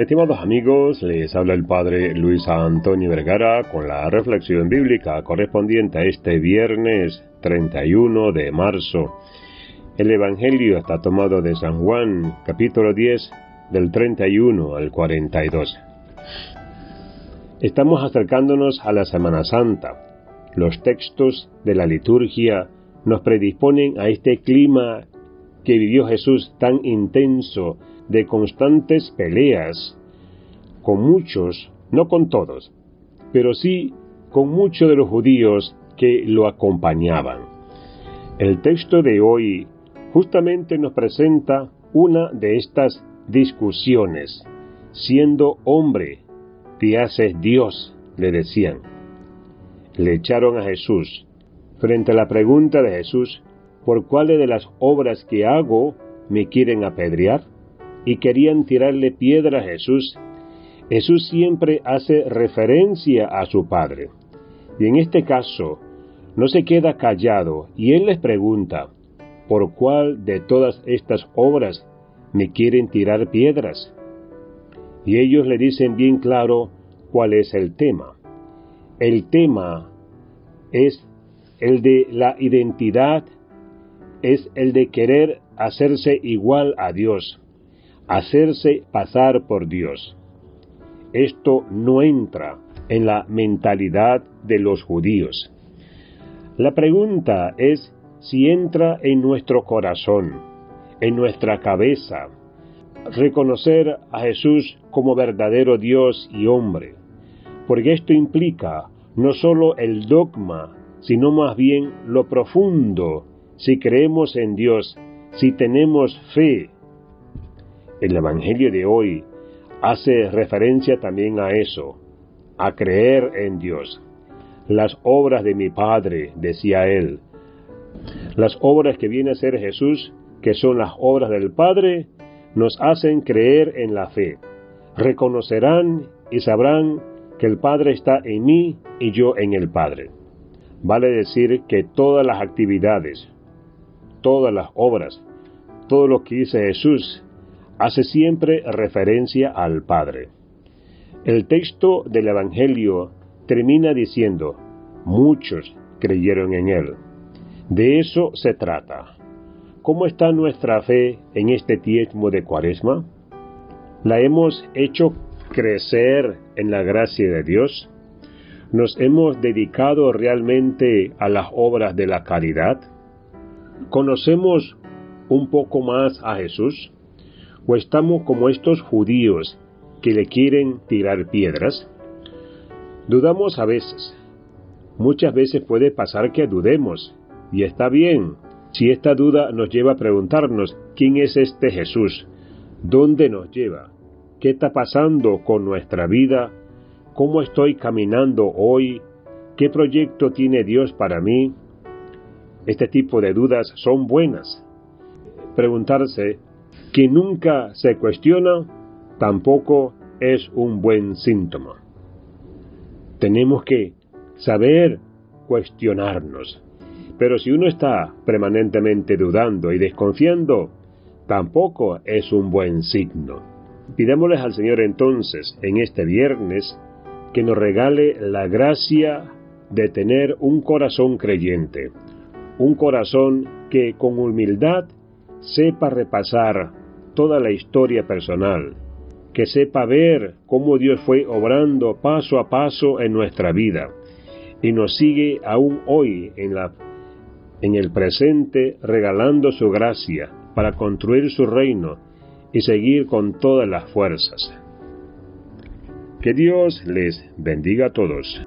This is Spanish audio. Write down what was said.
Estimados amigos, les habla el Padre Luis Antonio Vergara con la reflexión bíblica correspondiente a este viernes 31 de marzo. El Evangelio está tomado de San Juan, capítulo 10, del 31 al 42. Estamos acercándonos a la Semana Santa. Los textos de la liturgia nos predisponen a este clima que vivió Jesús tan intenso de constantes peleas con muchos, no con todos, pero sí con muchos de los judíos que lo acompañaban. El texto de hoy justamente nos presenta una de estas discusiones. Siendo hombre, te haces Dios, le decían. Le echaron a Jesús. Frente a la pregunta de Jesús, ¿por cuáles de las obras que hago me quieren apedrear? y querían tirarle piedra a Jesús, Jesús siempre hace referencia a su Padre. Y en este caso, no se queda callado y Él les pregunta, ¿por cuál de todas estas obras me quieren tirar piedras? Y ellos le dicen bien claro cuál es el tema. El tema es el de la identidad, es el de querer hacerse igual a Dios, hacerse pasar por Dios. Esto no entra en la mentalidad de los judíos. La pregunta es si entra en nuestro corazón, en nuestra cabeza, reconocer a Jesús como verdadero Dios y hombre, porque esto implica no solo el dogma, sino más bien lo profundo, si creemos en Dios, si tenemos fe, el Evangelio de hoy hace referencia también a eso, a creer en Dios. Las obras de mi Padre, decía él, las obras que viene a ser Jesús, que son las obras del Padre, nos hacen creer en la fe. Reconocerán y sabrán que el Padre está en mí y yo en el Padre. Vale decir que todas las actividades, todas las obras, todo lo que dice Jesús hace siempre referencia al Padre. El texto del Evangelio termina diciendo, muchos creyeron en Él. De eso se trata. ¿Cómo está nuestra fe en este tiempo de Cuaresma? ¿La hemos hecho crecer en la gracia de Dios? ¿Nos hemos dedicado realmente a las obras de la caridad? ¿Conocemos un poco más a Jesús? ¿O estamos como estos judíos que le quieren tirar piedras? Dudamos a veces. Muchas veces puede pasar que dudemos, y está bien, si esta duda nos lleva a preguntarnos, ¿quién es este Jesús? ¿Dónde nos lleva? ¿Qué está pasando con nuestra vida? ¿Cómo estoy caminando hoy? ¿Qué proyecto tiene Dios para mí? Este tipo de dudas son buenas. Preguntarse que nunca se cuestiona tampoco es un buen síntoma. Tenemos que saber cuestionarnos. Pero si uno está permanentemente dudando y desconfiando, tampoco es un buen signo. Pidémosles al Señor entonces, en este viernes, que nos regale la gracia de tener un corazón creyente, un corazón que con humildad sepa repasar toda la historia personal, que sepa ver cómo Dios fue obrando paso a paso en nuestra vida y nos sigue aún hoy en, la, en el presente regalando su gracia para construir su reino y seguir con todas las fuerzas. Que Dios les bendiga a todos.